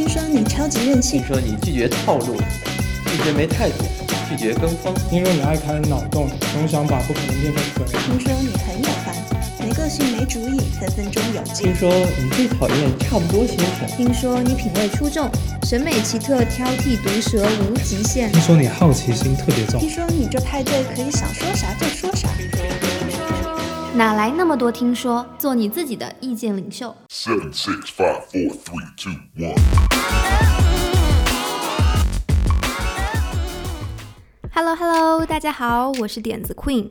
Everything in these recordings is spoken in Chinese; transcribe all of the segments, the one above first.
听说你超级任性听，说你拒绝套路，拒绝没态度，拒绝跟风。听说你爱开脑洞，总想把不可能变成可能。听说你很有范，没个性没主意，分分钟有劲听。说你最讨厌差不多先生。听说你品味出众，审美奇特，挑剔毒舌无极限。听说你好奇心特别重听，说你这派对可以想说啥就说啥。哪来那么多听说？做你自己的意见领袖。Seven, six, five, four, three, two, one. Hello Hello，大家好，我是点子 Queen。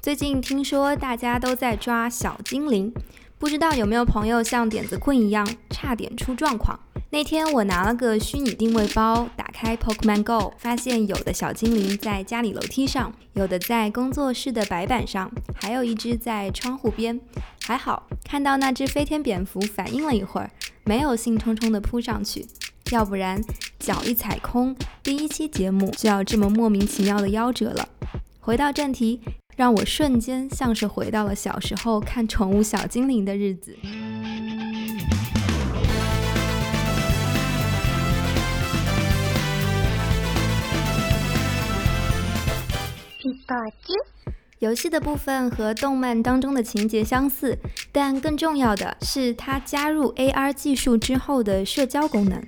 最近听说大家都在抓小精灵，不知道有没有朋友像点子 Queen 一样差点出状况？那天我拿了个虚拟定位包，打开 Pokemon Go，发现有的小精灵在家里楼梯上，有的在工作室的白板上，还有一只在窗户边。还好看到那只飞天蝙蝠，反应了一会儿，没有兴冲冲地扑上去，要不然脚一踩空，第一期节目就要这么莫名其妙的夭折了。回到正题，让我瞬间像是回到了小时候看宠物小精灵的日子。游戏的部分和动漫当中的情节相似，但更重要的是它加入 AR 技术之后的社交功能。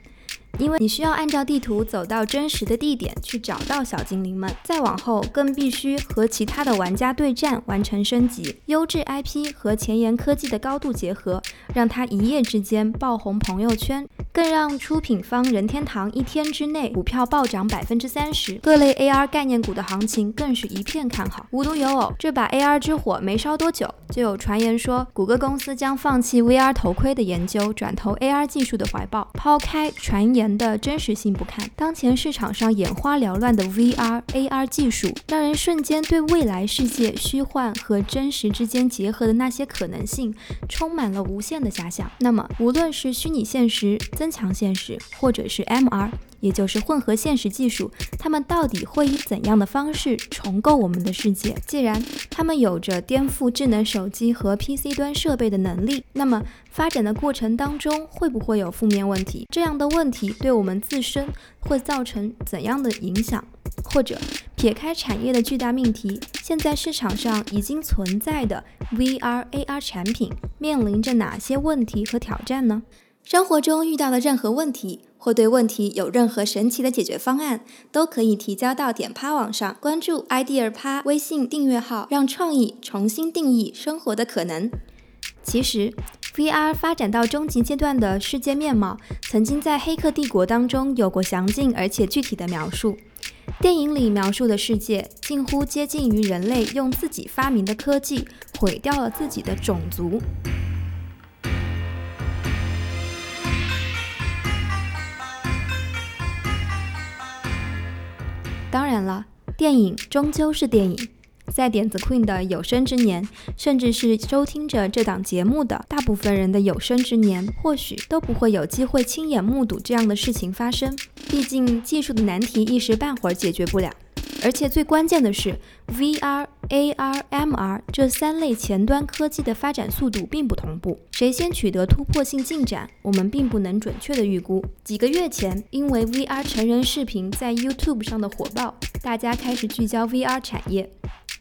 因为你需要按照地图走到真实的地点去找到小精灵们，再往后更必须和其他的玩家对战完成升级。优质 IP 和前沿科技的高度结合，让它一夜之间爆红朋友圈，更让出品方任天堂一天之内股票暴涨百分之三十，各类 AR 概念股的行情更是一片看好。无独有偶，这把 AR 之火没烧多久，就有传言说谷歌公司将放弃 VR 头盔的研究，转投 AR 技术的怀抱。抛开传言的真实性不看，当前市场上眼花缭乱的 VR、AR 技术，让人瞬间对未来世界虚幻和真实之间结合的那些可能性，充满了无限的遐想。那么，无论是虚拟现实、增强现实，或者是 MR。也就是混合现实技术，它们到底会以怎样的方式重构我们的世界？既然它们有着颠覆智能手机和 PC 端设备的能力，那么发展的过程当中会不会有负面问题？这样的问题对我们自身会造成怎样的影响？或者撇开产业的巨大命题，现在市场上已经存在的 VR、AR 产品面临着哪些问题和挑战呢？生活中遇到的任何问题，或对问题有任何神奇的解决方案，都可以提交到点趴网上，关注 idea 趴微信订阅号，让创意重新定义生活的可能。其实，VR 发展到终极阶段的世界面貌，曾经在《黑客帝国》当中有过详尽而且具体的描述。电影里描述的世界，近乎接近于人类用自己发明的科技毁掉了自己的种族。当然了，电影终究是电影。在点子 Queen 的有生之年，甚至是收听着这档节目的大部分人的有生之年，或许都不会有机会亲眼目睹这样的事情发生。毕竟技术的难题一时半会儿解决不了，而且最关键的是，VR、AR、MR 这三类前端科技的发展速度并不同步，谁先取得突破性进展，我们并不能准确的预估。几个月前，因为 VR 成人视频在 YouTube 上的火爆，大家开始聚焦 VR 产业。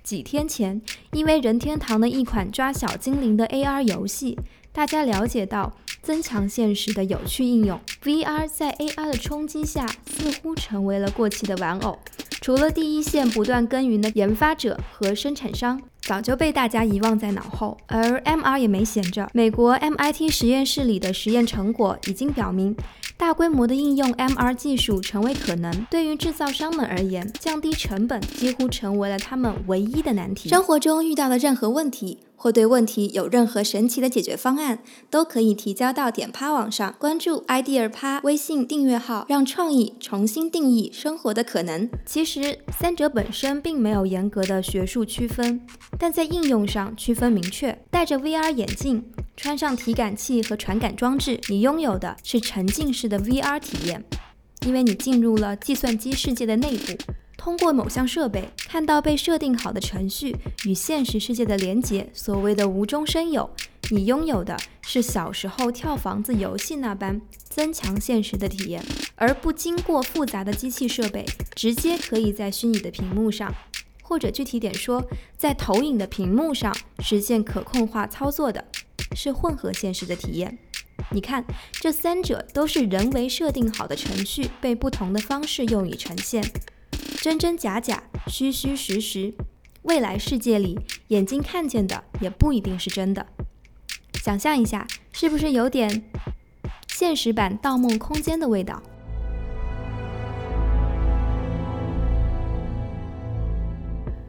几天前，因为任天堂的一款抓小精灵的 AR 游戏，大家了解到增强现实的有趣应用。VR 在 AR 的冲击下，似乎成为了过气的玩偶。除了第一线不断耕耘的研发者和生产商，早就被大家遗忘在脑后。而 MR 也没闲着，美国 MIT 实验室里的实验成果已经表明。大规模的应用 MR 技术成为可能，对于制造商们而言，降低成本几乎成为了他们唯一的难题。生活中遇到的任何问题，或对问题有任何神奇的解决方案，都可以提交到点趴网上，关注 idea 趴微信订阅号，让创意重新定义生活的可能。其实三者本身并没有严格的学术区分，但在应用上区分明确。戴着 VR 眼镜。穿上体感器和传感装置，你拥有的是沉浸式的 VR 体验，因为你进入了计算机世界的内部，通过某项设备看到被设定好的程序与现实世界的连接，所谓的无中生有，你拥有的是小时候跳房子游戏那般增强现实的体验，而不经过复杂的机器设备，直接可以在虚拟的屏幕上，或者具体点说，在投影的屏幕上实现可控化操作的，是混合现实的体验。你看，这三者都是人为设定好的程序，被不同的方式用以呈现，真真假假，虚虚实实。未来世界里，眼睛看见的也不一定是真的。想象一下，是不是有点现实版《盗梦空间》的味道？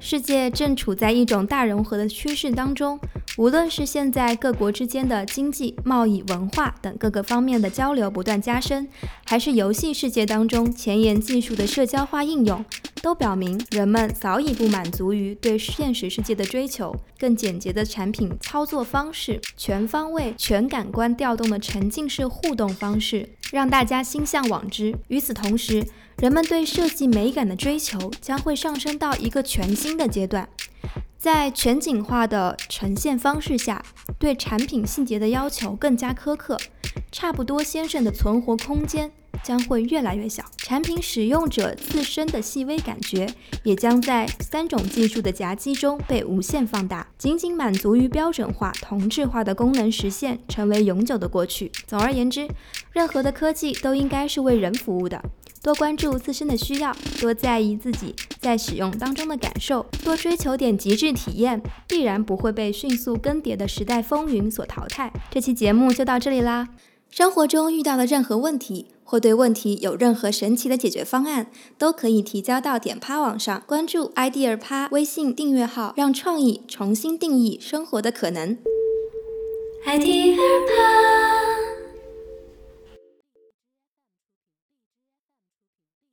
世界正处在一种大融合的趋势当中，无论是现在各国之间的经济、贸易、文化等各个方面的交流不断加深，还是游戏世界当中前沿技术的社交化应用，都表明人们早已不满足于对现实世界的追求，更简洁的产品操作方式、全方位、全感官调动的沉浸式互动方式，让大家心向往之。与此同时，人们对设计美感的追求将会上升到一个全新的阶段，在全景化的呈现方式下，对产品细节的要求更加苛刻。差不多先生的存活空间将会越来越小，产品使用者自身的细微感觉也将在三种技术的夹击中被无限放大。仅仅满足于标准化、同质化的功能实现，成为永久的过去。总而言之，任何的科技都应该是为人服务的。多关注自身的需要，多在意自己在使用当中的感受，多追求点极致体验，必然不会被迅速更迭的时代风云所淘汰。这期节目就到这里啦！生活中遇到的任何问题，或对问题有任何神奇的解决方案，都可以提交到点趴网上，关注 idea 趴微信订阅号，让创意重新定义生活的可能。idea 趴。